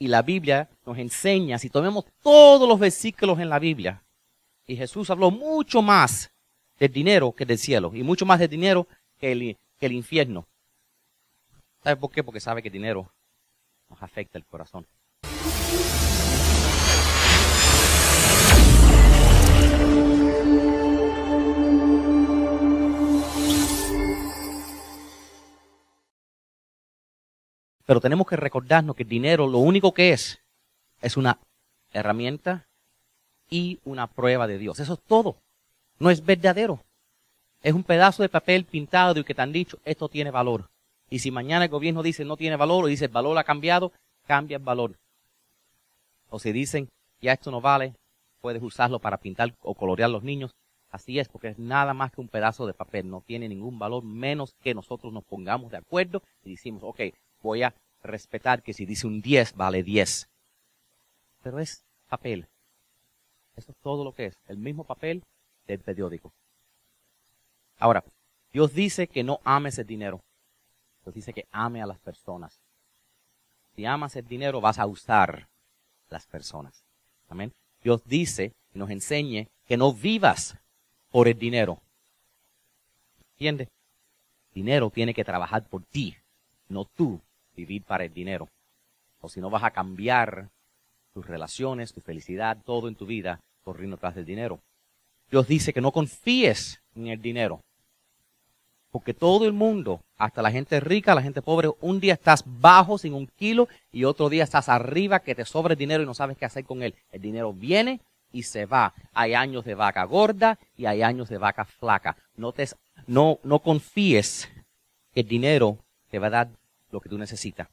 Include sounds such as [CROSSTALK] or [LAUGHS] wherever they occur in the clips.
Y la Biblia nos enseña, si tomemos todos los versículos en la Biblia, y Jesús habló mucho más del dinero que del cielo, y mucho más del dinero que el, que el infierno. ¿Sabe por qué? Porque sabe que el dinero nos afecta el corazón. Pero tenemos que recordarnos que el dinero lo único que es es una herramienta y una prueba de Dios. Eso es todo. No es verdadero. Es un pedazo de papel pintado y que te han dicho, esto tiene valor. Y si mañana el gobierno dice no tiene valor o dice el valor ha cambiado, cambia el valor. O si dicen, ya esto no vale, puedes usarlo para pintar o colorear los niños. Así es, porque es nada más que un pedazo de papel. No tiene ningún valor, menos que nosotros nos pongamos de acuerdo y decimos, ok, voy a respetar que si dice un 10, vale 10. Pero es papel. Eso es todo lo que es. El mismo papel del periódico. Ahora, Dios dice que no ames el dinero. Dios dice que ame a las personas. Si amas el dinero, vas a usar las personas. Amén. Dios dice y nos enseñe que no vivas por el dinero. ¿Entiendes? Dinero tiene que trabajar por ti, no tú vivir para el dinero. O si no vas a cambiar tus relaciones, tu felicidad, todo en tu vida corriendo tras del dinero. Dios dice que no confíes en el dinero. Porque todo el mundo, hasta la gente rica, la gente pobre, un día estás bajo sin un kilo y otro día estás arriba que te sobra dinero y no sabes qué hacer con él. El dinero viene y se va. Hay años de vaca gorda y hay años de vaca flaca. No, te, no, no confíes que el dinero te va a dar lo que tú necesitas.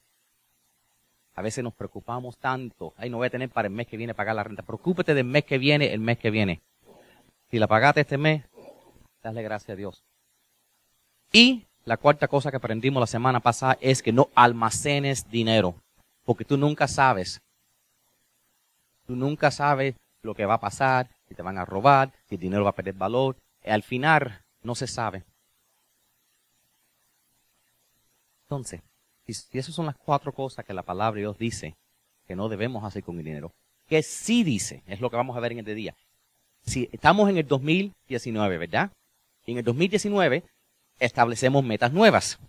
A veces nos preocupamos tanto. Ay, no voy a tener para el mes que viene pagar la renta. Preocúpate del mes que viene, el mes que viene. Si la pagaste este mes, dale gracias a Dios. Y la cuarta cosa que aprendimos la semana pasada es que no almacenes dinero. Porque tú nunca sabes. Tú nunca sabes lo que va a pasar, si te van a robar, si el dinero va a perder valor. Al final, no se sabe. Entonces, y esas son las cuatro cosas que la palabra de Dios dice que no debemos hacer con el dinero. Que sí dice, es lo que vamos a ver en este día. Si estamos en el 2019, ¿verdad? Y en el 2019 establecemos metas nuevas.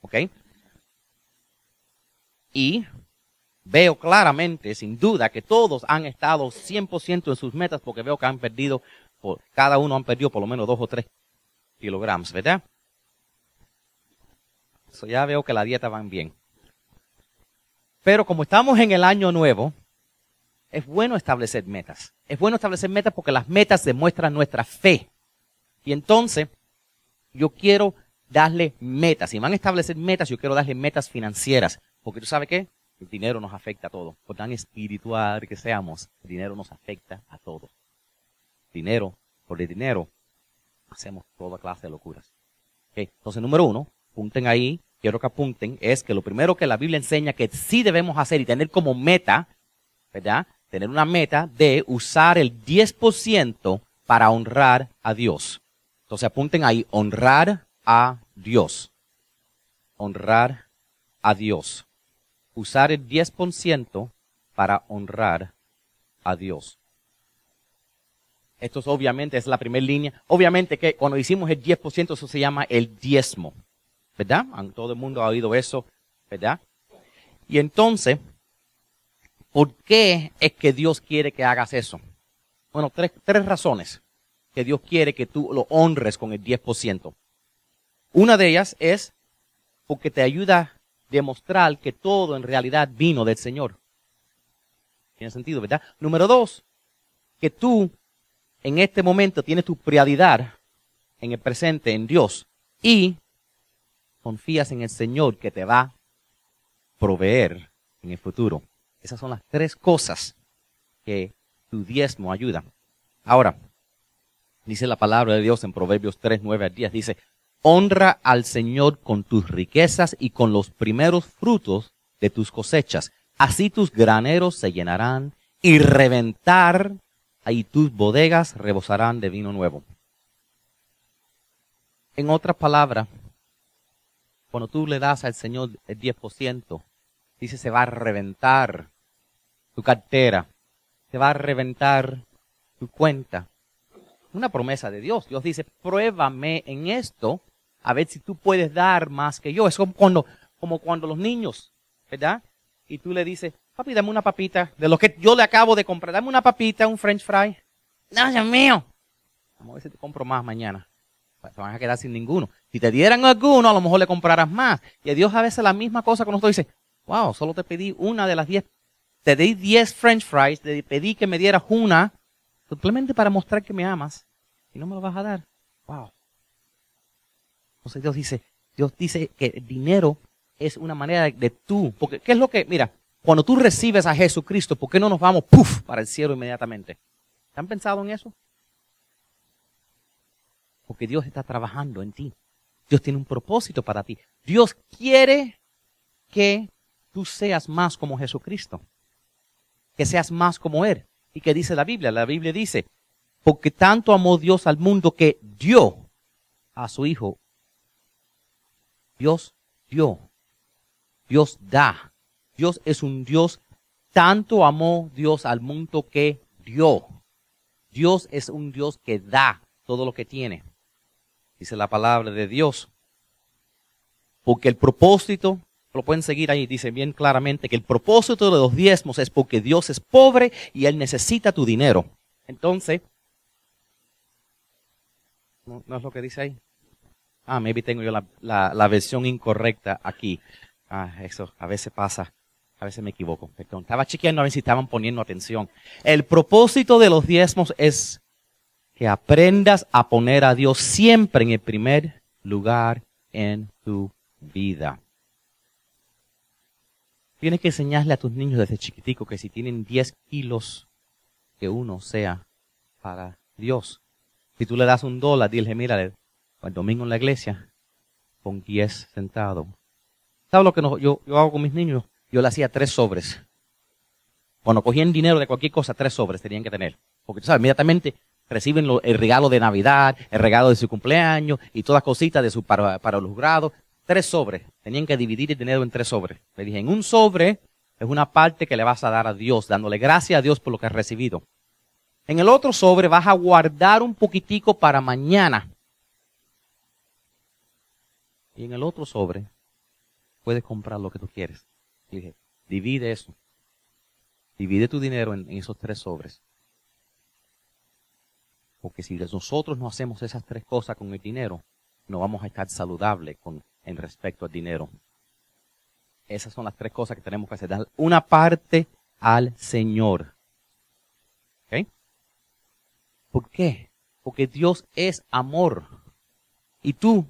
¿Ok? Y veo claramente, sin duda, que todos han estado 100% en sus metas porque veo que han perdido, por, cada uno han perdido por lo menos dos o tres kilogramos, ¿verdad? Ya veo que la dieta van bien. Pero como estamos en el año nuevo, es bueno establecer metas. Es bueno establecer metas porque las metas demuestran nuestra fe. Y entonces, yo quiero darle metas. Si van a establecer metas, yo quiero darle metas financieras. Porque tú sabes qué? El dinero nos afecta a todos. Por tan espiritual que seamos, el dinero nos afecta a todos. Dinero, por el dinero, hacemos toda clase de locuras. Entonces, número uno, apunten ahí, quiero que apunten, es que lo primero que la Biblia enseña que sí debemos hacer y tener como meta, ¿verdad? Tener una meta de usar el 10% para honrar a Dios. Entonces apunten ahí, honrar a Dios. Honrar a Dios. Usar el 10% para honrar a Dios. Esto es, obviamente es la primera línea. Obviamente que cuando hicimos el 10%, eso se llama el diezmo. ¿Verdad? Todo el mundo ha oído eso, ¿verdad? Y entonces, ¿por qué es que Dios quiere que hagas eso? Bueno, tres, tres razones que Dios quiere que tú lo honres con el 10%. Una de ellas es porque te ayuda a demostrar que todo en realidad vino del Señor. Tiene sentido, ¿verdad? Número dos, que tú en este momento tienes tu prioridad en el presente, en Dios. Y confías en el Señor que te va a proveer en el futuro. Esas son las tres cosas que tu diezmo ayuda. Ahora, dice la palabra de Dios en Proverbios 3, 9 al 10, dice, honra al Señor con tus riquezas y con los primeros frutos de tus cosechas. Así tus graneros se llenarán y reventar, y tus bodegas rebosarán de vino nuevo. En otras palabras, cuando tú le das al Señor el 10%, dice se va a reventar tu cartera, te va a reventar tu cuenta. Una promesa de Dios. Dios dice, pruébame en esto, a ver si tú puedes dar más que yo. Es como cuando, como cuando los niños, ¿verdad? Y tú le dices, papi, dame una papita de lo que yo le acabo de comprar. Dame una papita, un french fry. No, Dios mío. Vamos a ver si te compro más mañana. Te van a quedar sin ninguno. Si te dieran alguno, a lo mejor le comprarás más. Y a Dios a veces la misma cosa con nosotros dice, wow, solo te pedí una de las diez te di 10 french fries, te pedí que me dieras una, simplemente para mostrar que me amas, y no me lo vas a dar. Wow. Entonces Dios dice, Dios dice que el dinero es una manera de, tú, porque ¿qué es lo que, mira, cuando tú recibes a Jesucristo, ¿por qué no nos vamos, puff, para el cielo inmediatamente? ¿Han pensado en eso? Porque Dios está trabajando en ti. Dios tiene un propósito para ti. Dios quiere que tú seas más como Jesucristo que seas más como Él. ¿Y qué dice la Biblia? La Biblia dice, porque tanto amó Dios al mundo que dio a su Hijo. Dios dio. Dios da. Dios es un Dios. Tanto amó Dios al mundo que dio. Dios es un Dios que da todo lo que tiene. Dice la palabra de Dios. Porque el propósito lo pueden seguir ahí, dice bien claramente que el propósito de los diezmos es porque Dios es pobre y Él necesita tu dinero. Entonces, ¿no, es lo que dice ahí? Ah, maybe tengo yo la, versión incorrecta aquí. Ah, eso a veces pasa. A veces me equivoco. Estaba chequeando a ver si estaban poniendo atención. El propósito de los diezmos es que aprendas a poner a Dios siempre en el primer lugar en tu vida. Tienes que enseñarle a tus niños desde chiquitico que si tienen 10 kilos, que uno sea para Dios. Si tú le das un dólar, dile, mira, el domingo en la iglesia, con 10 sentados. ¿Sabes lo que yo, yo hago con mis niños? Yo le hacía tres sobres. Cuando cogían dinero de cualquier cosa, tres sobres tenían que tener. Porque tú sabes, inmediatamente reciben el regalo de Navidad, el regalo de su cumpleaños y todas cositas de su, para, para los grados tres sobres. Tenían que dividir el dinero en tres sobres. Le dije, en un sobre es una parte que le vas a dar a Dios, dándole gracias a Dios por lo que has recibido. En el otro sobre vas a guardar un poquitico para mañana. Y en el otro sobre puedes comprar lo que tú quieres. Dije, divide eso. Divide tu dinero en, en esos tres sobres. Porque si nosotros no hacemos esas tres cosas con el dinero, no vamos a estar saludables con en respecto al dinero. Esas son las tres cosas que tenemos que hacer. Dar una parte al Señor. ¿Ok? ¿Por qué? Porque Dios es amor. Y tú,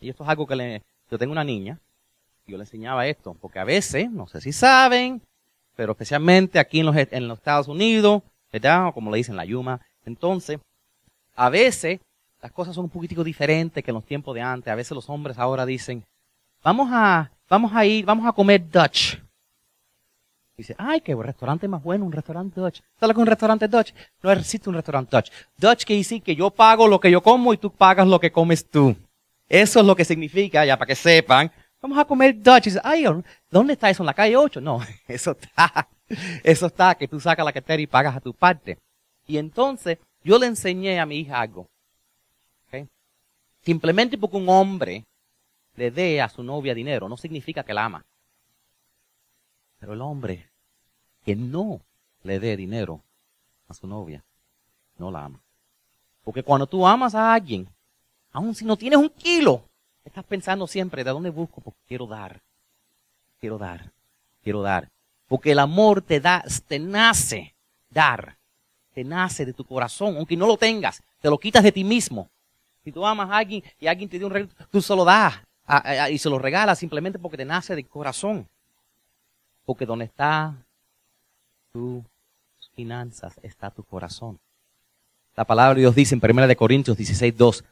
y esto es algo que le, yo tengo una niña, yo le enseñaba esto, porque a veces, no sé si saben, pero especialmente aquí en los, en los Estados Unidos, ¿verdad? como le dicen la Yuma, entonces, a veces las cosas son un poquitico diferentes que en los tiempos de antes. A veces los hombres ahora dicen, vamos a, vamos a ir, vamos a comer Dutch. Dice, ay, qué restaurante más bueno, un restaurante Dutch. ¿Sabes lo que un restaurante Dutch? No existe un restaurante Dutch. Dutch quiere decir que yo pago lo que yo como y tú pagas lo que comes tú. Eso es lo que significa, ya para que sepan. Vamos a comer Dutch. Dice, ay, ¿dónde está eso? ¿En la calle 8? No, [LAUGHS] eso está. Eso está, que tú sacas la cartera y pagas a tu parte. Y entonces, yo le enseñé a mi hija algo. Simplemente porque un hombre le dé a su novia dinero no significa que la ama. Pero el hombre que no le dé dinero a su novia no la ama. Porque cuando tú amas a alguien, aun si no tienes un kilo, estás pensando siempre, ¿de dónde busco? Porque quiero dar, quiero dar, quiero dar. Porque el amor te da, te nace dar, te nace de tu corazón, aunque no lo tengas, te lo quitas de ti mismo si tú amas a alguien y alguien te dio un regalo, tú se lo das y se lo regalas simplemente porque te nace de corazón. Porque donde está tus finanzas está tu corazón. La palabra de Dios dice en 1 Corintios 16, 2,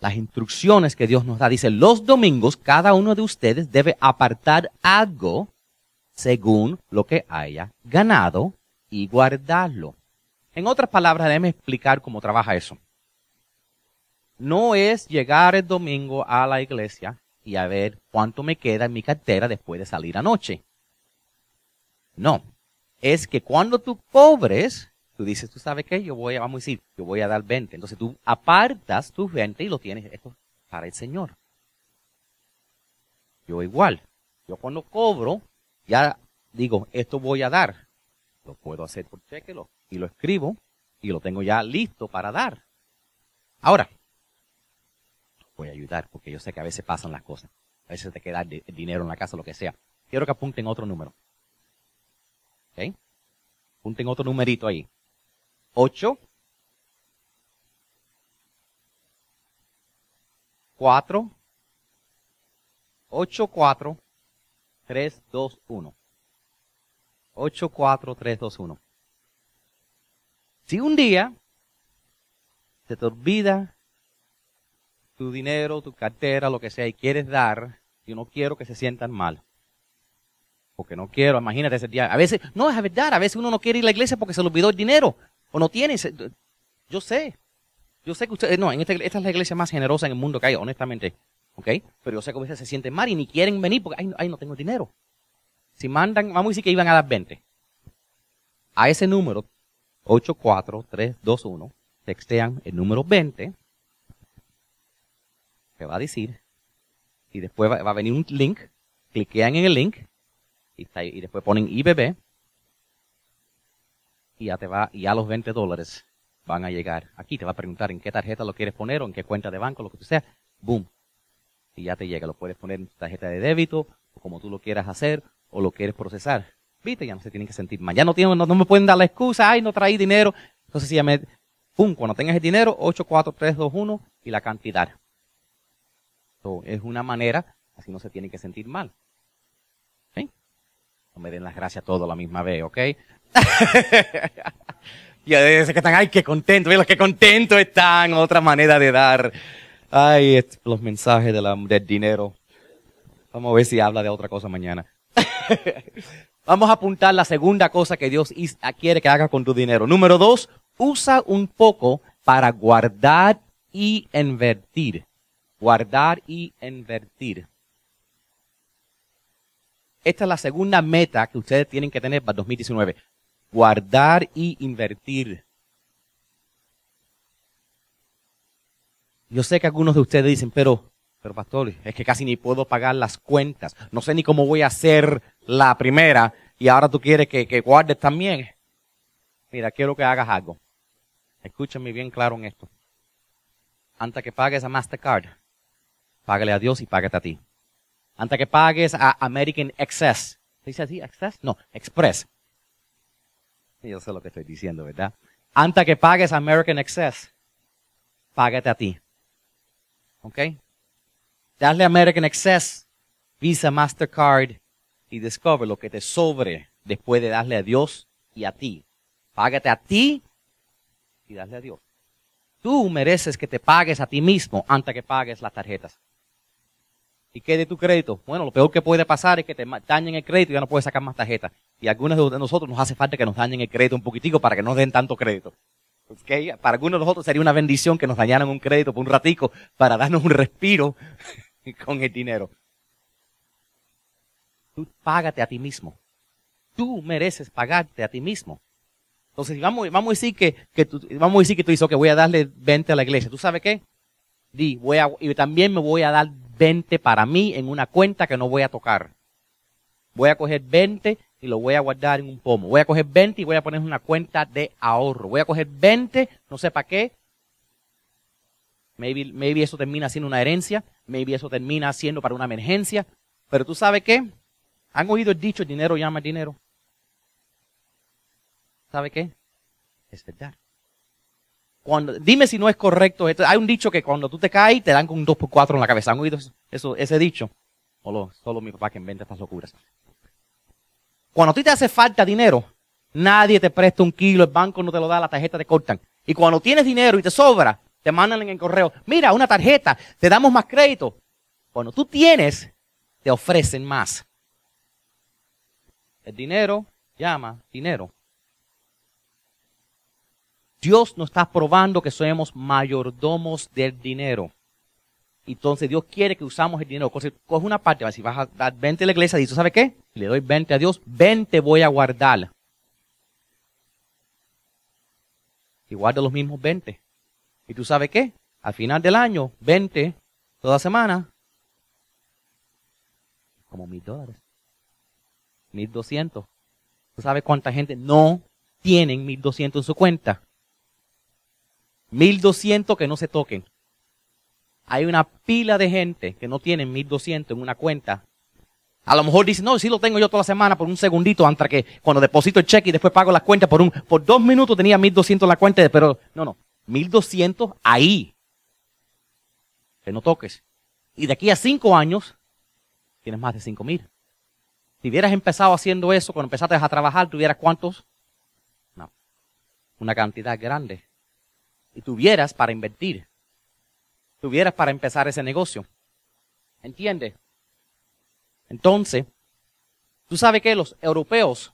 las instrucciones que Dios nos da. Dice, los domingos cada uno de ustedes debe apartar algo según lo que haya ganado y guardarlo. En otras palabras, déjeme explicar cómo trabaja eso no es llegar el domingo a la iglesia y a ver cuánto me queda en mi cartera después de salir anoche. No. es que cuando tú cobres, tú dices, tú sabes qué, yo voy a, vamos a decir, yo voy a dar 20. Entonces tú apartas tus 20 y lo tienes esto para el Señor. Yo igual. Yo cuando cobro, ya digo, esto voy a dar. Lo puedo hacer por cheque y lo escribo y lo tengo ya listo para dar. Ahora, voy a ayudar porque yo sé que a veces pasan las cosas. A veces te queda dinero en la casa, lo que sea. Quiero que apunten otro número. ¿Ok? Apunten otro numerito ahí. 8, 4, 8, 4, 3, 2, 1. 8, 4, 3, 2, 1. Si un día se te olvida tu dinero, tu cartera, lo que sea, y quieres dar, yo no quiero que se sientan mal. Porque no quiero, imagínate ese día. A veces, no, es verdad, a veces uno no quiere ir a la iglesia porque se le olvidó el dinero. O no tiene. Yo sé. Yo sé que ustedes, no, en esta, esta es la iglesia más generosa en el mundo que hay, honestamente. Pero yo sé que a veces se sienten mal y ni quieren venir porque, ay no tengo dinero. Si mandan, vamos a decir que iban a dar 20. A ese número, 84321, textean el número 20, que va a decir, y después va, a venir un link, cliquean en el link, y, y después ponen IBB, y ya te va, y ya los 20 dólares van a llegar. Aquí te va a preguntar en qué tarjeta lo quieres poner o en qué cuenta de banco, lo que tú sea. Boom. Y ya te llega. Lo puedes poner en tu tarjeta de débito, o como tú lo quieras hacer, o lo quieres procesar. Viste, ya no se tienen que sentir mal. Ya no, tienen, no, me pueden dar la excusa, ay, no traí dinero. Entonces, si ya me, pum, cuando tengas el dinero, 84321 y la cantidad. es una manera, así no se tienen que sentir mal. ¿Sí? No me den las gracias a todos a la misma vez, ¿ok? [LAUGHS] y veces que están, ay, qué contento, los que contentos están, otra manera de dar. Ay, los mensajes de la, del dinero. Vamos a ver si habla de otra cosa mañana. [LAUGHS] Vamos a apuntar la segunda cosa que Dios quiere que haga con tu dinero. Número dos, usa un poco para guardar y invertir. Guardar y invertir. Esta es la segunda meta que ustedes tienen que tener para 2019 guardar y invertir. Yo sé que algunos de ustedes dicen, pero, pero pastor, es que casi ni puedo pagar las cuentas. No sé ni cómo voy a hacer la primera y ahora tú quieres que, que guardes también. Mira, quiero que hagas algo. Escúchame bien claro en esto. Antes que pagues a Mastercard, págale a Dios y págate a ti. Antes que pagues a American Excess. ¿Se dice así? ¿Excess? No, Express. Yo sé lo que estoy diciendo, ¿verdad? Antes que pagues American Excess, págate a ti. ¿Ok? Dale American Excess, Visa, Mastercard y Discover lo que te sobre después de darle a Dios y a ti. Págate a ti y dale a Dios. Tú mereces que te pagues a ti mismo antes que pagues las tarjetas. ¿Y qué de tu crédito? Bueno, lo peor que puede pasar es que te dañen el crédito y ya no puedes sacar más tarjetas. Y algunos de nosotros nos hace falta que nos dañen el crédito un poquitico para que no den tanto crédito. Okay? Para algunos de nosotros sería una bendición que nos dañaran un crédito por un ratico para darnos un respiro [LAUGHS] con el dinero. Tú págate a ti mismo. Tú mereces pagarte a ti mismo. Entonces, vamos, vamos a decir que, tú, vamos a decir que tú voy a darle 20 a la iglesia. ¿Tú sabes qué? Di, voy a, y también me voy a dar 20 para mí en una cuenta que no voy a tocar. Voy a coger 20 y lo voy a guardar en un pomo. Voy a coger 20 y voy a poner una cuenta de ahorro. Voy a coger 20, no sé para qué. Maybe, maybe eso termina siendo una herencia. Maybe eso termina siendo para una emergencia. Pero tú sabes qué? ¿Han oído el dicho, dinero llama dinero? ¿Sabe qué? Es verdad. Cuando, dime si no es correcto esto. Hay un dicho que cuando tú te caes te dan con un 2x4 en la cabeza. ¿Han oído eso, ese dicho? Solo, solo mi papá que inventa estas locuras. Cuando a ti te hace falta dinero, nadie te presta un kilo, el banco no te lo da, la tarjeta te cortan. Y cuando tienes dinero y te sobra, te mandan en el correo, mira, una tarjeta, te damos más crédito. Cuando tú tienes, te ofrecen más. El dinero llama dinero. Dios nos está probando que somos mayordomos del dinero. Entonces Dios quiere que usamos el dinero. Coge una parte, si vas a dar 20 a la iglesia, dice, ¿sabe qué? Le doy 20 a Dios, 20 voy a guardar. y guarda los mismos 20. ¿Y tú sabes qué? Al final del año, 20 toda semana, como mil dólares. Mil doscientos. ¿Tú sabes cuánta gente no tienen mil doscientos en su cuenta? Mil doscientos que no se toquen. Hay una pila de gente que no tienen mil doscientos en una cuenta. A lo mejor dicen, no, sí lo tengo yo toda la semana por un segundito, antes que cuando deposito el cheque y después pago la cuenta por un, por dos minutos tenía mil doscientos en la cuenta, pero no, no, mil doscientos ahí. Que no toques. Y de aquí a cinco años, tienes más de cinco mil. Si hubieras empezado haciendo eso, cuando empezaste a trabajar, ¿tuvieras cuántos? No. Una cantidad grande. Y tuvieras para invertir. Tuvieras para empezar ese negocio. ¿Entiendes? Entonces, tú sabes que los europeos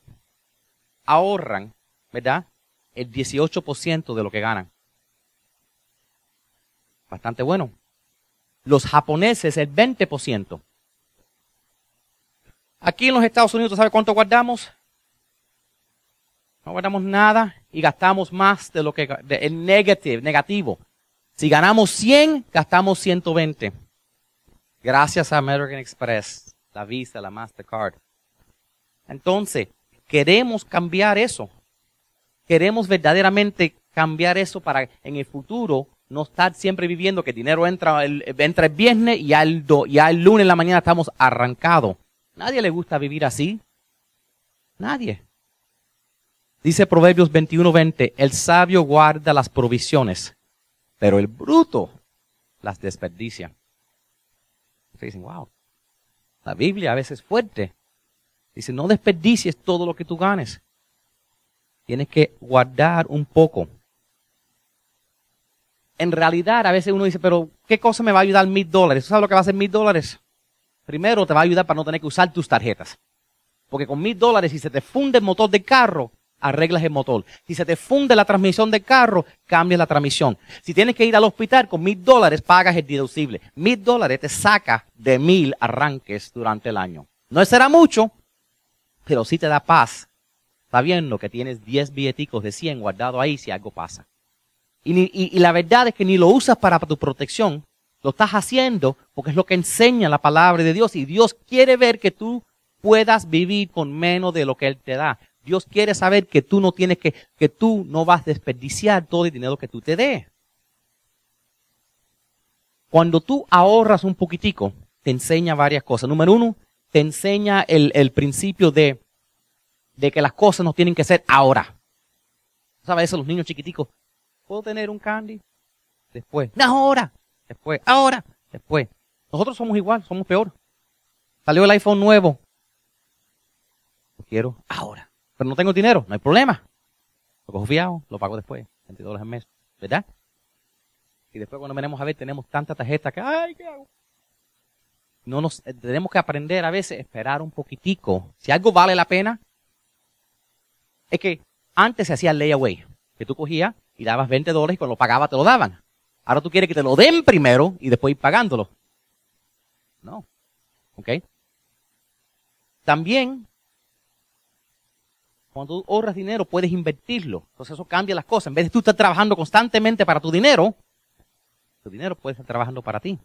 ahorran, ¿verdad? El 18% de lo que ganan. Bastante bueno. Los japoneses el 20%. Aquí en los Estados Unidos, ¿tú sabes cuánto guardamos? No guardamos nada y gastamos más de lo que el negativo, negativo. Si ganamos 100, gastamos 120. Gracias a American Express, la Visa, la Mastercard. Entonces, queremos cambiar eso. Queremos verdaderamente cambiar eso para en el futuro no estar siempre viviendo que dinero entra el, entra el viernes y ya el, el lunes en la mañana estamos arrancados. Nadie le gusta vivir así. Nadie. Dice Proverbios 21:20, el sabio guarda las provisiones, pero el bruto las desperdicia. Ustedes dicen, wow, la Biblia a veces es fuerte. Dice, no desperdicies todo lo que tú ganes. Tienes que guardar un poco. En realidad, a veces uno dice, pero ¿qué cosa me va a ayudar mil dólares? ¿Tú sabes lo que va a hacer mil dólares? Primero te va a ayudar para no tener que usar tus tarjetas. Porque con mil dólares, si se te funde el motor del carro, arreglas el motor. Si se te funde la transmisión del carro, cambias la transmisión. Si tienes que ir al hospital con mil dólares, pagas el deducible. Mil dólares te saca de mil arranques durante el año. No será mucho, pero sí te da paz. Sabiendo que tienes diez billeticos de 100 guardados ahí si algo pasa. Y, la verdad es que ni lo usas para tu protección, lo estás haciendo porque es lo que enseña la palabra de Dios y Dios quiere ver que tú puedas vivir con menos de lo que Él te da. Dios quiere saber que tú no tienes que, que tú no vas a desperdiciar todo el dinero que tú te dé. Cuando tú ahorras un poquitico, te enseña varias cosas. Número uno, te enseña el, el principio de, de que las cosas no tienen que ser ahora. ¿Sabes eso? Los niños chiquiticos. ¿Puedo tener un candy? Después. No, ahora después, ahora, después. Nosotros somos igual, somos peor. Salió el iPhone nuevo. Lo quiero ahora. Pero no tengo dinero, no hay problema. Lo cojo fiado, lo pago después, 20 dólares al mes, ¿verdad? Y después cuando venimos a ver tenemos tanta tarjeta que, ay, ¿qué hago? No nos, eh, tenemos que aprender a veces, esperar un poquitico. Si algo vale la pena, es que antes se hacía el layaway, que tú cogías y dabas 20 dólares y cuando lo pagabas te lo daban. Ahora tú quieres que te lo den primero y después ir pagándolo. No. ¿Ok? También, cuando tú ahorras dinero, puedes invertirlo. Entonces eso cambia las cosas. En vez de tú estar trabajando constantemente para tu dinero, tu dinero puede estar trabajando para ti.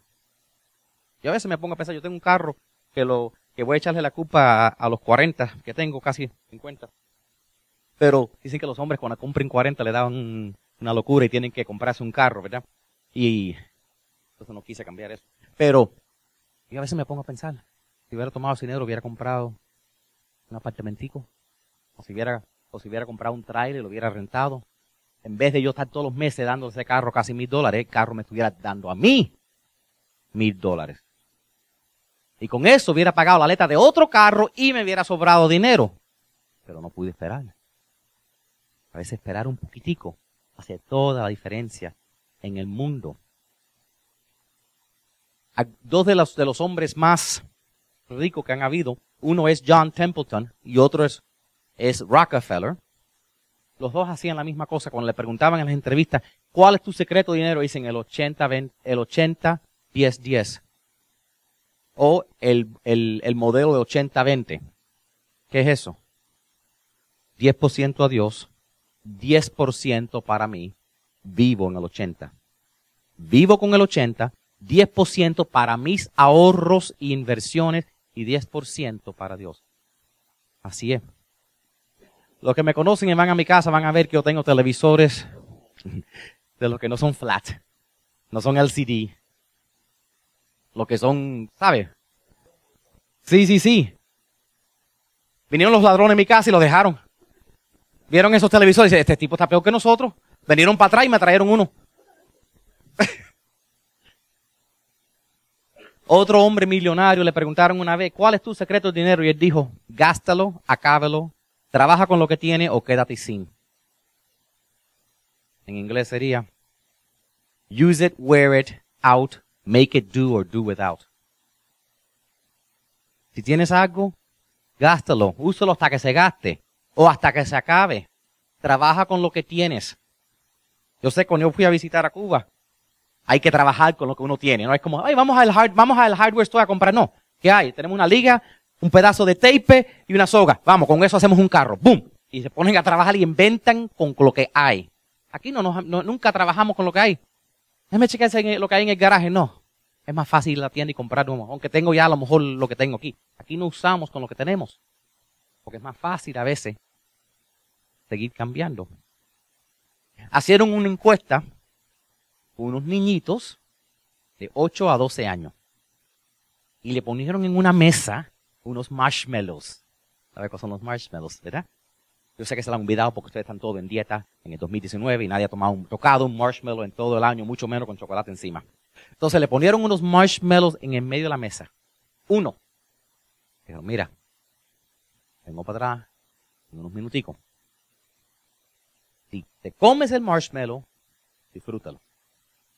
Yo a veces me pongo a pensar, yo tengo un carro que lo que voy a echarle la culpa a, los 40, que tengo casi 50. Pero dicen que los hombres cuando compren 40 le dan una locura y tienen que comprarse un carro, ¿verdad? Y entonces no quise cambiar eso. Pero yo a veces me pongo a pensar, si hubiera tomado dinero, hubiera comprado un apartamentico, o si hubiera, o si hubiera comprado un trailer, lo hubiera rentado. En vez de yo estar todos los meses dando ese carro casi mil dólares, el carro me estuviera dando a mí mil dólares. Y con eso hubiera pagado la letra de otro carro y me hubiera sobrado dinero. Pero no pude esperar. A veces esperar un poquitico hace toda la diferencia en el mundo. dos de los, de los hombres más ricos que han habido, uno es John Templeton y otro es, Rockefeller. Los dos hacían la misma cosa cuando le preguntaban en las entrevistas, ¿cuál es tu secreto de dinero? Dicen el 80, 20, el 80, 10, 10. O el, el, el modelo de 80, 20. ¿Qué es eso? 10% a Dios, 10% para mí vivo en el 80. Vivo con el 80, 10% para mis ahorros e inversiones y 10% para Dios. Así es. Los que me conocen y van a mi casa van a ver que yo tengo televisores [LAUGHS] de los que no son flat, no son LCD, lo que son, ¿sabe? Sí, sí, sí. Vinieron los ladrones a mi casa y los dejaron. Vieron esos televisores y dicen, este tipo está peor que nosotros. Vinieron para atrás y me trajeron uno. [LAUGHS] Otro hombre millonario le preguntaron una vez, ¿cuál es tu secreto de dinero? Y él dijo, gástalo, acábelo, trabaja con lo que tiene o quédate sin. En inglés sería, use it, wear it, out, make it do or do without. Si tienes algo, gástalo, úsalo hasta que se gaste o hasta que se acabe. Trabaja con lo que tienes. Yo sé, cuando yo fui a visitar a Cuba, hay que trabajar con lo que uno tiene. No es como, ay, vamos al, hard, vamos al hardware store a comprar. No. ¿Qué hay? Tenemos una liga, un pedazo de tape y una soga. Vamos, con eso hacemos un carro. ¡Bum! Y se ponen a trabajar y inventan con lo que hay. Aquí no, nunca trabajamos con lo que hay. Déjame checar lo que hay en el garaje. No. Es más fácil la tienda y comprar aunque tengo ya a lo mejor lo que tengo aquí. Aquí no usamos con lo que tenemos. Porque es más fácil a veces seguir cambiando. Hicieron una encuesta unos niñitos de 8 a 12 años y le ponieron en una mesa unos marshmallows. ¿Sabes qué son los marshmallows, verdad? Yo sé que se lo han olvidado porque ustedes están todos en dieta en el 2019 y nadie ha tomado un, tocado un marshmallow en todo el año, mucho menos con chocolate encima. Entonces le ponieron unos marshmallows en el medio de la mesa. Uno. Dijo, mira, vengo para atrás en unos minuticos. Si te comes el marshmallow, disfrútalo.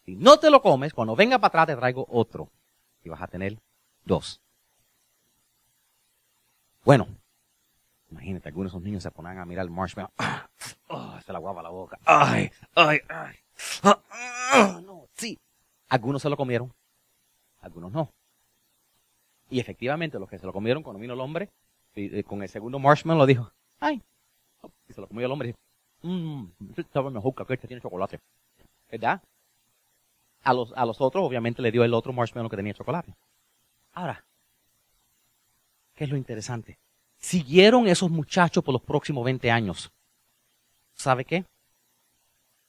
Si no te lo comes, cuando venga para atrás te traigo otro. Y vas a tener dos. Bueno, imagínate, algunos de esos niños se ponen a mirar el marshmallow. [COUGHS] Ah, se la guava la boca. Ay, ay, ay. Ah, ah, no, sí. Algunos se lo comieron, algunos no. Y efectivamente, los que se lo comieron cuando vino el hombre, eh, con el segundo marshmallow dijo, ay. Y se lo comió el hombre y dijo, mmm, estaba mejor que este tiene chocolate. ¿Verdad? A los, a los otros, obviamente, le dio el otro marshmallow que tenía chocolate. Ahora, ¿qué es lo interesante? Siguieron esos muchachos por los próximos 20 años. ¿Sabe qué?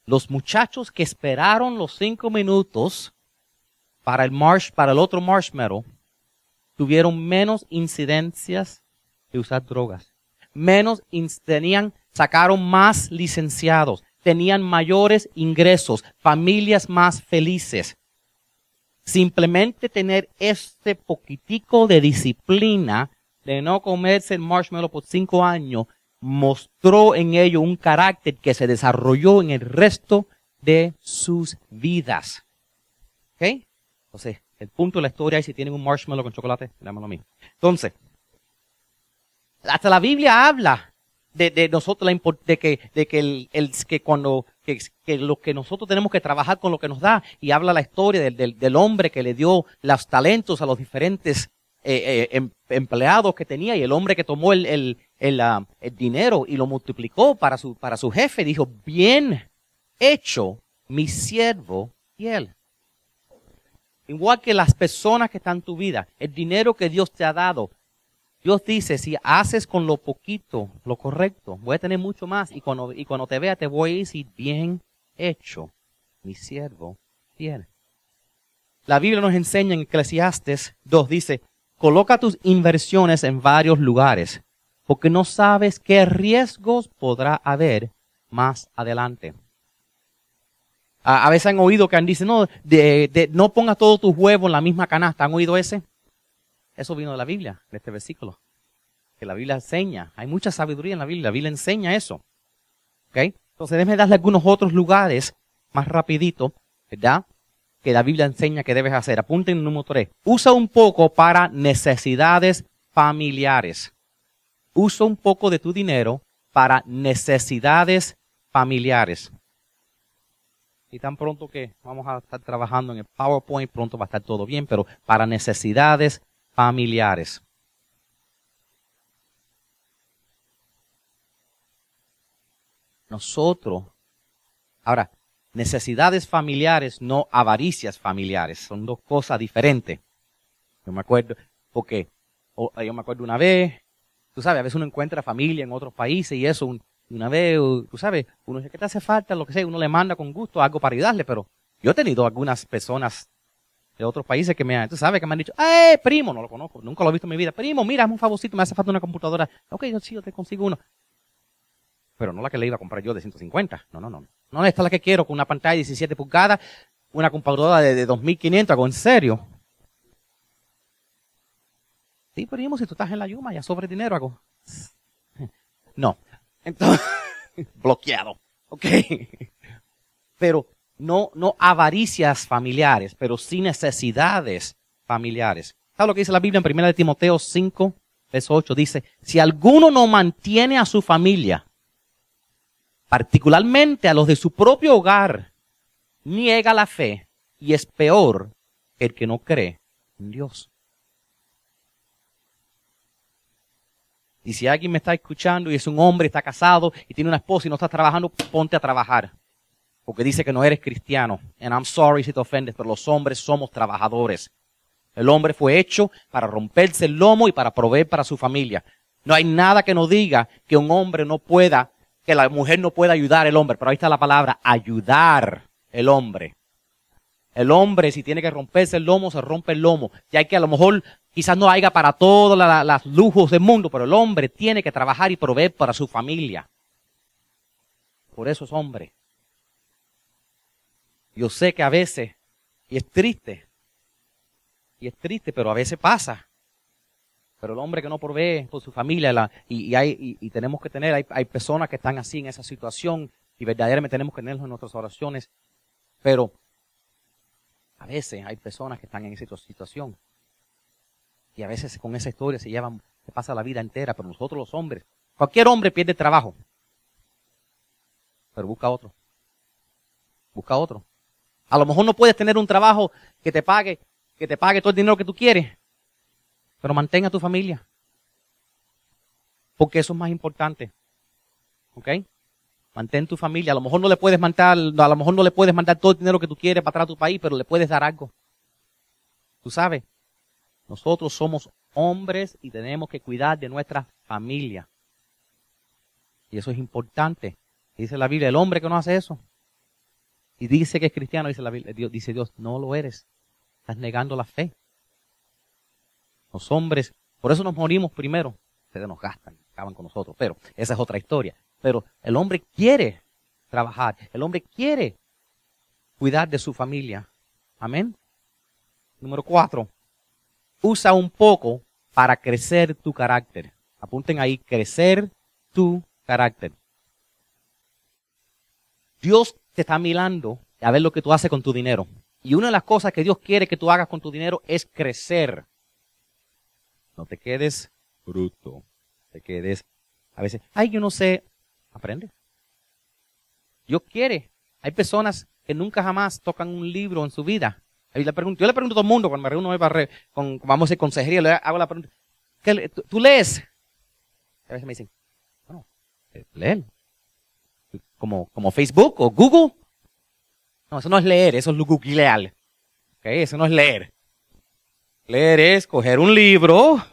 Los muchachos que esperaron los cinco minutos para el, marsh, para el otro marshmallow tuvieron menos incidencias de usar drogas. Menos, tenían, sacaron más licenciados tenían mayores ingresos, familias más felices. Simplemente tener este poquitico de disciplina de no comerse el marshmallow por cinco años mostró en ello un carácter que se desarrolló en el resto de sus vidas. ¿Ok? Entonces, el punto de la historia es si tienen un marshmallow con chocolate, a mí. Entonces, hasta la Biblia habla de, de nosotros, de que, de que, el, el, que cuando, que, que, lo que nosotros tenemos que trabajar con lo que nos da, y habla la historia del, del, hombre que le dio los talentos a los diferentes eh, eh, em, empleados que tenía, y el hombre que tomó el, el, el, uh, el dinero y lo multiplicó para su, para su jefe, dijo, bien hecho, mi siervo fiel. Igual que las personas que están en tu vida, el dinero que Dios te ha dado, Dios dice, si haces con lo poquito lo correcto, voy a tener mucho más y cuando, y cuando te vea te voy a decir, bien hecho, mi siervo fiel. La Biblia nos enseña en Eclesiastes 2, dice, coloca tus inversiones en varios lugares, porque no sabes qué riesgos podrá haber más adelante. A, veces han oído que han dicho, no, de, de, no pongas todos tus huevos en la misma canasta. ¿Han oído ese? Eso vino de la Biblia, de este versículo. Que la Biblia enseña. Hay mucha sabiduría en la Biblia. La Biblia enseña eso. ¿Ok? Entonces déjeme darle algunos otros lugares más rapidito, ¿verdad? Que la Biblia enseña que debes hacer. Apunten número 3. Usa un poco para necesidades familiares. Usa un poco de tu dinero para necesidades familiares. Y tan pronto que vamos a estar trabajando en el PowerPoint, pronto va a estar todo bien, pero para necesidades familiares. Nosotros, ahora, necesidades familiares, no avaricias familiares. Son dos cosas diferentes. Yo me acuerdo, porque yo me acuerdo una vez, tú sabes, a veces uno encuentra familia en otros países y eso, una vez, tú sabes, uno dice, ¿qué te hace falta? Lo que sea, uno le manda con gusto algo para ayudarle, pero yo he tenido algunas personas de otros países que me han, tú sabes, que me han dicho, ¡eh, primo! No lo conozco, nunca lo he visto en mi vida. Primo, mira, es un favorcito, me hace falta una computadora. Ok, yo sí, yo te consigo uno. Pero no la que le iba a comprar yo de 150. No, no, no. No, esta es la que quiero, con una pantalla de 17 pulgadas, una computadora de, de 2500, hago en serio. Sí, primo, si tú estás en la Yuma, ya sobre dinero hago. No. Entonces, [LAUGHS] bloqueado. Ok. Pero no, no avaricias familiares, pero sí necesidades familiares. ¿Sabes lo que dice la Biblia en 1 de Timoteo 5, verso 8? Dice, si alguno no mantiene a su familia, particularmente a los de su propio hogar, niega la fe y es peor el que no cree en Dios. Y si alguien me está escuchando y es un hombre, está casado y tiene una esposa y no está trabajando, ponte a trabajar porque dice que no eres cristiano. And I'm sorry si te ofendes, pero los hombres somos trabajadores. El hombre fue hecho para romperse el lomo y para proveer para su familia. No hay nada que nos diga que un hombre no pueda, que la mujer no pueda ayudar al hombre, pero ahí está la palabra, ayudar el hombre. El hombre, si tiene que romperse el lomo, se rompe el lomo. Ya que a lo mejor quizás no haya para todos los lujos del mundo, pero el hombre tiene que trabajar y proveer para su familia. Por eso es hombre. Yo sé que a veces, y es triste, y es triste, pero a veces pasa. Pero el hombre que no provee por su familia, y, hay, y, tenemos que tener, hay, hay, personas que están así en esa situación, y verdaderamente tenemos que tenerlos en nuestras oraciones. Pero a veces hay personas que están en esa situación. Y a veces con esa historia se llevan, se pasa la vida entera, pero nosotros los hombres, cualquier hombre pierde trabajo. Pero busca otro. Busca otro. A lo mejor no puedes tener un trabajo que te pague, que te pague todo el dinero que tú quieres, pero mantenga a tu familia. Porque eso es más importante. ¿Ok? Mantén tu familia. A lo mejor no le puedes mandar, a lo mejor no le puedes mandar todo el dinero que tú quieres para atrás a tu país, pero le puedes dar algo. Tú sabes, nosotros somos hombres y tenemos que cuidar de nuestra familia. Y eso es importante. Dice la Biblia, el hombre que no hace eso, y dice que es cristiano, dice, la Biblia, Dios, dice Dios, no lo eres. Estás negando la fe. Los hombres, por eso nos morimos primero. Ustedes nos gastan, acaban con nosotros, pero esa es otra historia. Pero el hombre quiere trabajar, el hombre quiere cuidar de su familia. Amén. Número cuatro, usa un poco para crecer tu carácter. Apunten ahí, crecer tu carácter. Dios te está mirando a ver lo que tú haces con tu dinero. Y una de las cosas que Dios quiere que tú hagas con tu dinero es crecer. No te quedes bruto. Te quedes a veces, ay, yo no sé. Aprende. Dios quiere. Hay personas que nunca jamás tocan un libro en su vida. yo le pregunto a todo el mundo cuando me reúno con, vamos a consejería, le hago la pregunta, ¿tú, lees? A veces me dicen, bueno, eh, leen como, como Facebook o Google. No, eso no es leer, eso es googlear. Okay, eso no es leer. Leer es coger un libro,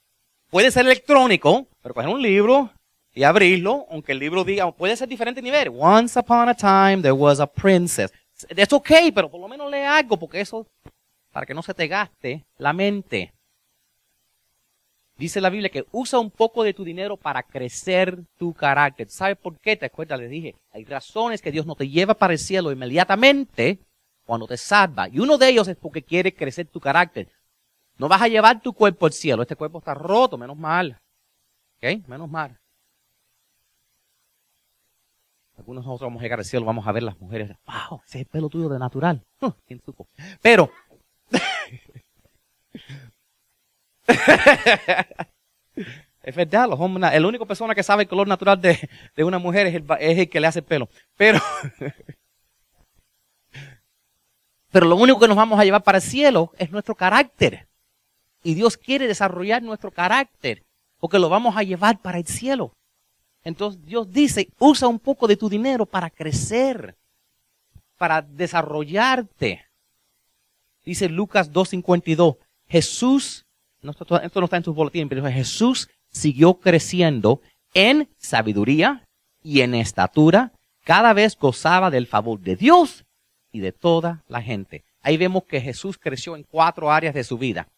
[LAUGHS] puede ser electrónico, pero coger un libro y abrirlo, aunque el libro diga, puede ser diferente nivel. Once upon a time there was a princess. Es ok, pero por lo menos lee algo, porque eso, para que no se te gaste la mente. Dice la Biblia que usa un poco de tu dinero para crecer tu carácter. ¿Sabes por qué? Te acuerdas, le dije, hay razones que Dios no te lleva para el cielo inmediatamente cuando te salva. Y uno de ellos es porque quiere crecer tu carácter. No vas a llevar tu cuerpo al cielo. Este cuerpo está roto, menos mal. ¿Ok? Menos mal. Algunos nosotros vamos a llegar al cielo, vamos a ver las mujeres. ¡Wow! Ese es el pelo tuyo de natural. Pero, [LAUGHS] es verdad, los hombres, el único persona que sabe el color natural de, una mujer es el, es el, que le hace el pelo. Pero, [LAUGHS] pero lo único que nos vamos a llevar para el cielo es nuestro carácter. Y Dios quiere desarrollar nuestro carácter, porque lo vamos a llevar para el cielo. Entonces Dios dice, usa un poco de tu dinero para crecer. para desarrollarte. Dice Lucas 2.52, Jesús, esto, no está en tus boletines, pero Jesús siguió creciendo en sabiduría y en estatura, cada vez gozaba del favor de Dios y de toda la gente. Ahí vemos que Jesús creció en cuatro áreas de su vida.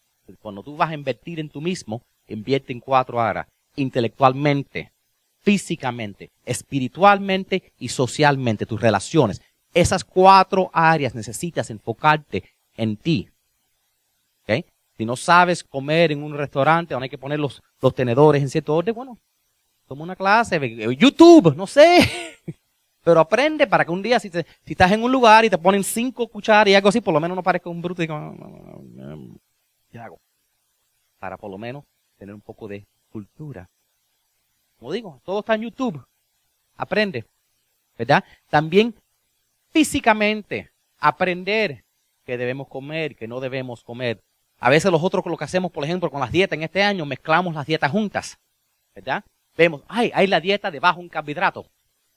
Cuando tú vas a invertir en tú mismo, invierte en cuatro áreas. Intelectualmente, físicamente, espiritualmente y socialmente, tus relaciones. Esas cuatro áreas necesitas enfocarte en ti. Si no sabes comer en un restaurante donde hay que poner los, tenedores en cierto orden, bueno, toma una clase, YouTube, no sé. [LAUGHS] Pero aprende para que un día, si, si estás en un lugar y te ponen cinco cucharas y algo así, por lo menos no parezca un bruto y digo, ¿qué hago? Para por lo menos tener un poco de cultura. Como digo, todo está en YouTube. Aprende. ¿Verdad? También físicamente, aprender que debemos comer, que no debemos comer. A veces nosotros lo que hacemos, por ejemplo, con las dietas en este año, mezclamos las dietas juntas. ¿Verdad? Vemos, ay, hay la dieta de bajo en carbohidratos.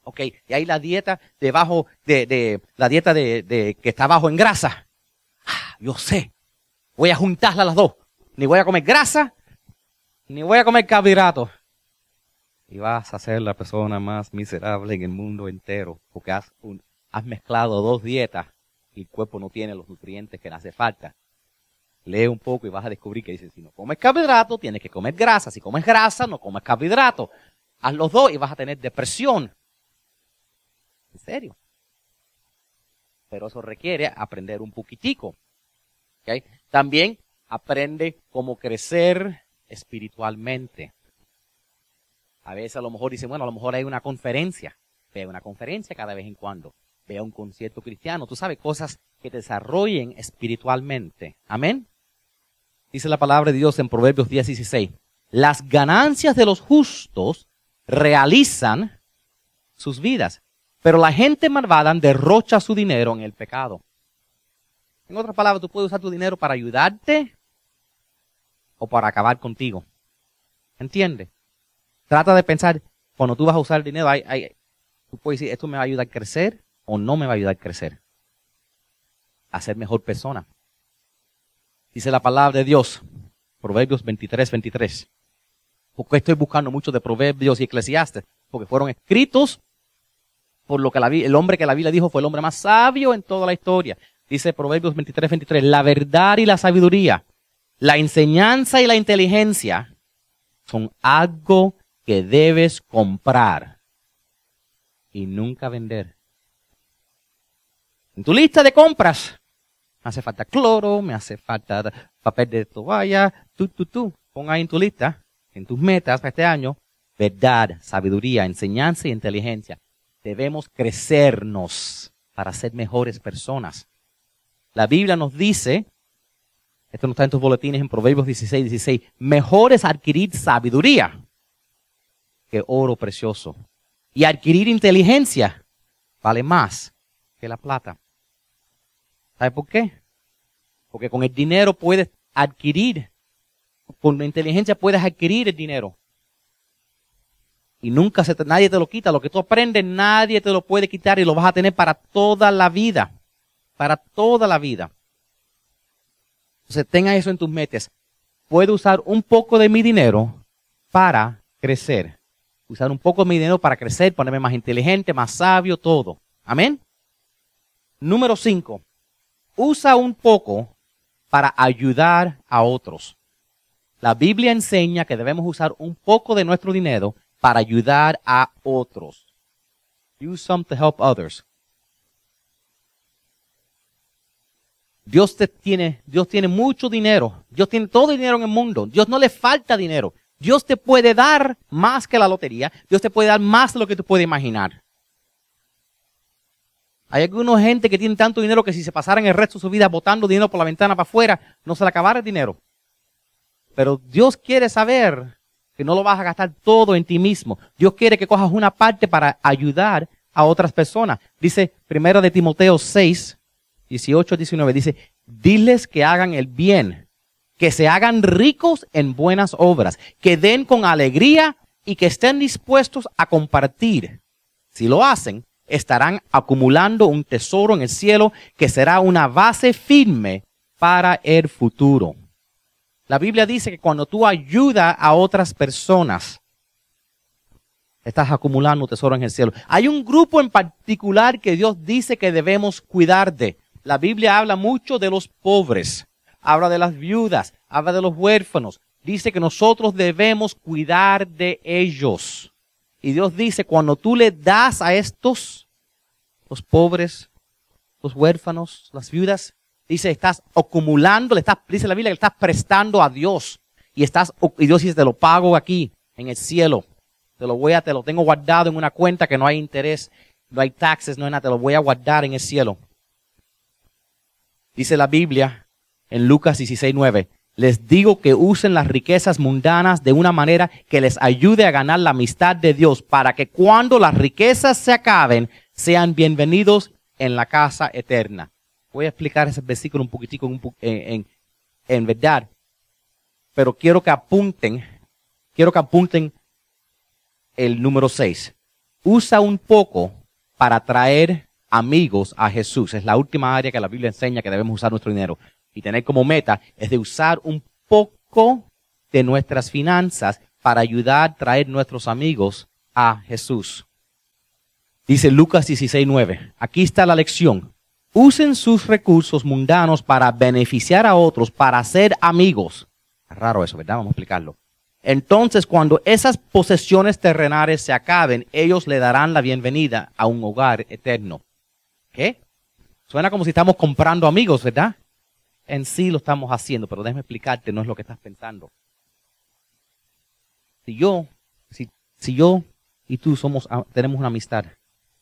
Ok, y hay la dieta de bajo, de, la dieta de, que está bajo en grasa. Ah, yo sé, voy a juntarlas las dos. Ni voy a comer grasa, ni voy a comer carbohidratos. Y vas a ser la persona más miserable en el mundo entero, porque has, has mezclado dos dietas y el cuerpo no tiene los nutrientes que le hace falta. Lee un poco y vas a descubrir que dice, si no comes carbohidratos, tienes que comer grasa. Si comes grasa, no comes carbohidratos. Haz los dos y vas a tener depresión. En serio. Pero eso requiere aprender un poquitico. ¿Okay? También aprende cómo crecer espiritualmente. A veces a lo mejor dicen, bueno, a lo mejor hay una conferencia. Ve una conferencia cada vez en cuando. Ve un concierto cristiano. Tú sabes, cosas que te desarrollen espiritualmente. Amén. Dice la palabra de Dios en Proverbios 10 y 16. Las ganancias de los justos realizan sus vidas. Pero la gente malvada derrocha su dinero en el pecado. En otras palabras, tú puedes usar tu dinero para ayudarte o para acabar contigo. ¿Entiendes? Trata de pensar, cuando tú vas a usar el dinero, hay, hay, tú puedes decir, esto me va a ayudar a crecer o no me va a ayudar a crecer. A ser mejor persona. Dice la palabra de Dios, Proverbios 23, 23. Porque estoy buscando mucho de Proverbios y Eclesiastes, porque fueron escritos por lo que la, el hombre que la Biblia dijo fue el hombre más sabio en toda la historia. Dice Proverbios 23, 23, la verdad y la sabiduría, la enseñanza y la inteligencia son algo que debes comprar y nunca vender. En tu lista de compras, me hace falta cloro, me hace falta papel de toalla, tú, tú, tú. Pon ahí en tu lista, en tus metas para este año, verdad, sabiduría, enseñanza y inteligencia debemos crecernos para ser mejores personas. La Biblia nos dice, esto no está en tus boletines en Proverbios 16, 16, mejor es adquirir sabiduría que oro precioso. Y adquirir inteligencia vale más que la plata. ¿Sabe por qué? Porque con el dinero puedes adquirir, con la inteligencia puedes adquirir el dinero. Y nunca se nadie te lo quita. Lo que tú aprendes, nadie te lo puede quitar y lo vas a tener para toda la vida. Para toda la vida. Entonces tenga eso en tus metas. Puedo usar un poco de mi dinero para crecer. Usar un poco de mi dinero para crecer, ponerme más inteligente, más sabio, todo. Amén. Número cinco. Usa un poco para ayudar a otros. La Biblia enseña que debemos usar un poco de nuestro dinero para ayudar a otros. Use some to help others. Dios te tiene, Dios tiene mucho dinero. Dios tiene todo el dinero en el mundo. Dios no le falta dinero. Dios te puede dar más que la lotería. Dios te puede dar más de lo que tú puedes imaginar. Hay alguna gente que tiene tanto dinero que si se pasaran el resto de su vida botando dinero por la ventana para afuera, no se le acabara el dinero. Pero Dios quiere saber que no lo vas a gastar todo en ti mismo. Dios quiere que cojas una parte para ayudar a otras personas. Dice primero de Timoteo 6, 18, 19, dice, diles que hagan el bien, que se hagan ricos en buenas obras, que den con alegría y que estén dispuestos a compartir. Si lo hacen, estarán acumulando un tesoro en el cielo que será una base firme para el futuro. La Biblia dice que cuando tú ayudas a otras personas, estás acumulando tesoro en el cielo. Hay un grupo en particular que Dios dice que debemos cuidar de. La Biblia habla mucho de los pobres, habla de las viudas, habla de los huérfanos. Dice que nosotros debemos cuidar de ellos. Y Dios dice, cuando tú le das a estos, los pobres, los huérfanos, las viudas, dice, estás acumulando, le estás, dice la Biblia que le estás prestando a Dios. Y estás, y Dios dice, te lo pago aquí, en el cielo. Te lo voy a, te lo tengo guardado en una cuenta que no hay interés, no hay taxes, no hay nada, te lo voy a guardar en el cielo. Dice la Biblia en Lucas 16, 9, les digo que usen las riquezas mundanas de una manera que les ayude a ganar la amistad de Dios para que cuando las riquezas se acaben, sean bienvenidos en la casa eterna. Voy a explicar ese versículo un poquitico en, en verdad, pero quiero que apunten, quiero que apunten el número 6. Usa un poco para traer amigos a Jesús. Es la última área que la Biblia enseña que debemos usar nuestro dinero. Y tener como meta es de usar un poco de nuestras finanzas para ayudar a traer nuestros amigos a Jesús. Dice Lucas 16:9. Aquí está la lección. Usen sus recursos mundanos para beneficiar a otros, para ser amigos. Raro eso, ¿verdad? Vamos a explicarlo. Entonces, cuando esas posesiones terrenales se acaben, ellos le darán la bienvenida a un hogar eterno. ¿Qué? Suena como si estamos comprando amigos, ¿verdad? En sí lo estamos haciendo, pero déjame explicarte, no es lo que estás pensando. Si yo, si, si yo y tú somos, tenemos una amistad,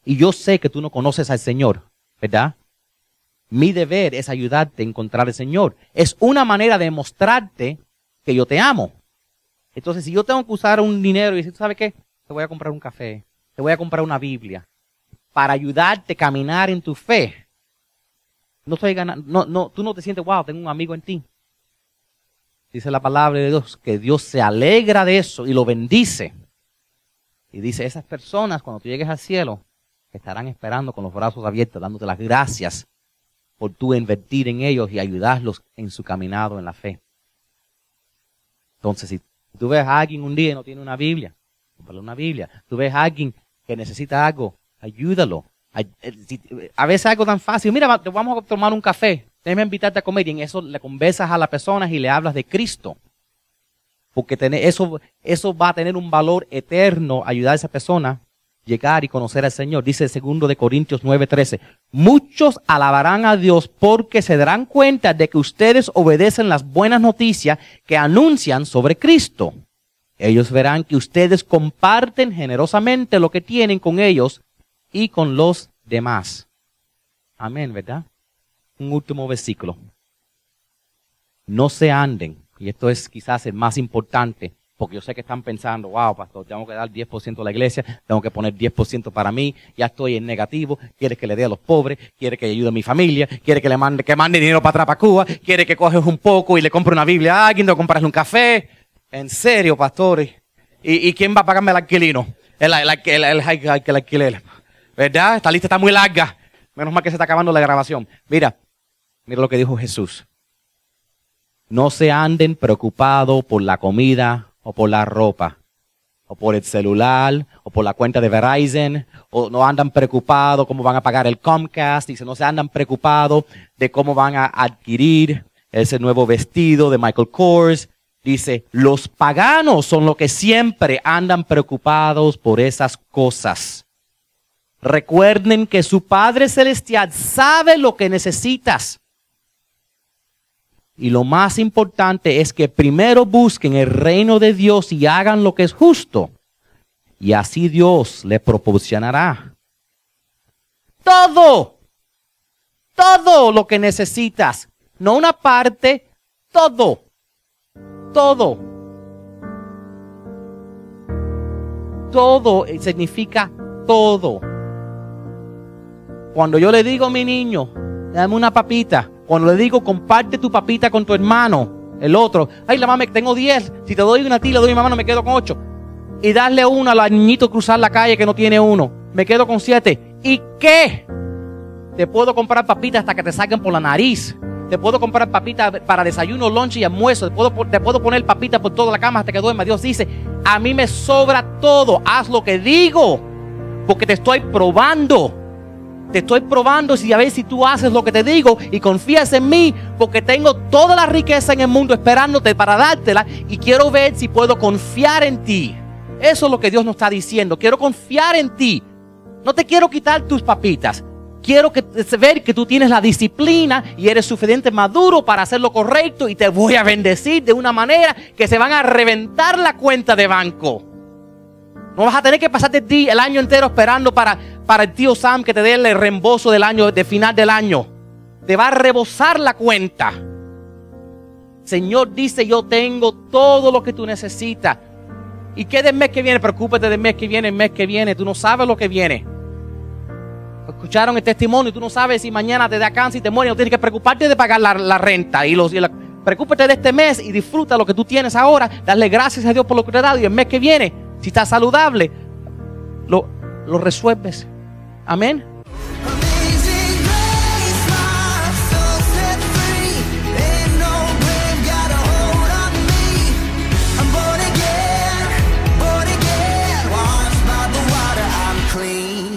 y yo sé que tú no conoces al Señor, ¿verdad? Mi deber es ayudarte a encontrar al Señor. Es una manera de mostrarte que yo te amo. Entonces, si yo tengo que usar un dinero y decir, ¿sabes qué? Te voy a comprar un café, te voy a comprar una Biblia, para ayudarte a caminar en tu fe. No estoy ganando, no, no, tú no te sientes, wow, tengo un amigo en ti. Dice la palabra de Dios que Dios se alegra de eso y lo bendice. Y dice, esas personas cuando tú llegues al cielo estarán esperando con los brazos abiertos, dándote las gracias por tú invertir en ellos y ayudarlos en su caminado en la fe. Entonces, si tú ves a alguien un día y no tiene una Biblia, cómprale una Biblia. Tú ves a alguien que necesita algo, ayúdalo. Eh, a veces algo tan fácil, mira, vamos a tomar un café, déjame invitarte a comer y en eso le conversas a las personas y le hablas de Cristo. Porque eso, eso va a tener un valor eterno, ayudar a esa persona llegar y conocer al Señor. Dice el segundo de Corintios 9:13. Muchos alabarán a Dios porque se darán cuenta de que ustedes obedecen las buenas noticias que anuncian sobre Cristo. Ellos verán que ustedes comparten generosamente lo que tienen con ellos y con los demás. Amén, ¿verdad? Un último versículo. No se anden, y esto es quizás el más importante, porque yo sé que están pensando, wow, pastor, tengo que dar 10% a la iglesia, tengo que poner 10% para mí, ya estoy en negativo, quiere que le dé a los pobres, quiere que ayude a mi familia, quiere que le mande, que mande dinero para atrás para Cuba, quiere que coges un poco y le compre una Biblia a alguien, que comprarle un café. En serio, pastores. ¿Y, quién va a pagarme el alquilino? El, el, el, el, el alquiler. ¿Verdad? Esta lista está muy larga. Menos mal que se está acabando la grabación. Mira, mira lo que dijo Jesús. No se anden preocupados por la comida o por la ropa, o por el celular, o por la cuenta de Verizon, o no andan preocupados cómo van a pagar el Comcast, dice, no se andan preocupados de cómo van a adquirir ese nuevo vestido de Michael Kors. Dice, los paganos son los que siempre andan preocupados por esas cosas. Recuerden que su Padre Celestial sabe lo que necesitas. Y lo más importante es que primero busquen el reino de Dios y hagan lo que es justo. Y así Dios le proporcionará todo, todo lo que necesitas. No una parte, todo, todo. Todo significa todo. Cuando yo le digo a mi niño, dame una papita. Cuando le digo, comparte tu papita con tu hermano, el otro, ay, la mamá, tengo 10. Si te doy una a ti, le doy a mi mamá, no me quedo con 8. Y darle una al niñito cruzar la calle que no tiene uno. me quedo con siete. ¿Y qué? Te puedo comprar papitas hasta que te saquen por la nariz. Te puedo comprar papitas para desayuno, lunch y almuerzo. Te puedo, te puedo poner papitas por toda la cama hasta que duerma. Dios dice, a mí me sobra todo. Haz lo que digo. Porque te estoy probando. Te estoy probando si a ver si tú haces lo que te digo y confías en mí, porque tengo toda la riqueza en el mundo esperándote para dártela y quiero ver si puedo confiar en ti. Eso es lo que Dios nos está diciendo. Quiero confiar en ti. No te quiero quitar tus papitas. Quiero que, ver que tú tienes la disciplina y eres suficiente maduro para hacer lo correcto y te voy a bendecir de una manera que se van a reventar la cuenta de banco. No vas a tener que pasarte el año entero esperando para, para el tío Sam que te dé el reembolso del año, de final del año. Te va a rebosar la cuenta. Señor dice, yo tengo todo lo que tú necesitas. ¿Y qué del mes que viene? Preocúpate del mes que viene, el mes que viene. Tú no sabes lo que viene. Escucharon el testimonio y tú no sabes si mañana te da cáncer y te mueres. No tienes que preocuparte de pagar la, renta. Y los, preocúpate de este mes y disfruta lo que tú tienes ahora. Darle gracias a Dios por lo que te ha dado. Y el mes que viene, si estás saludable, lo, lo resuelves. Amén.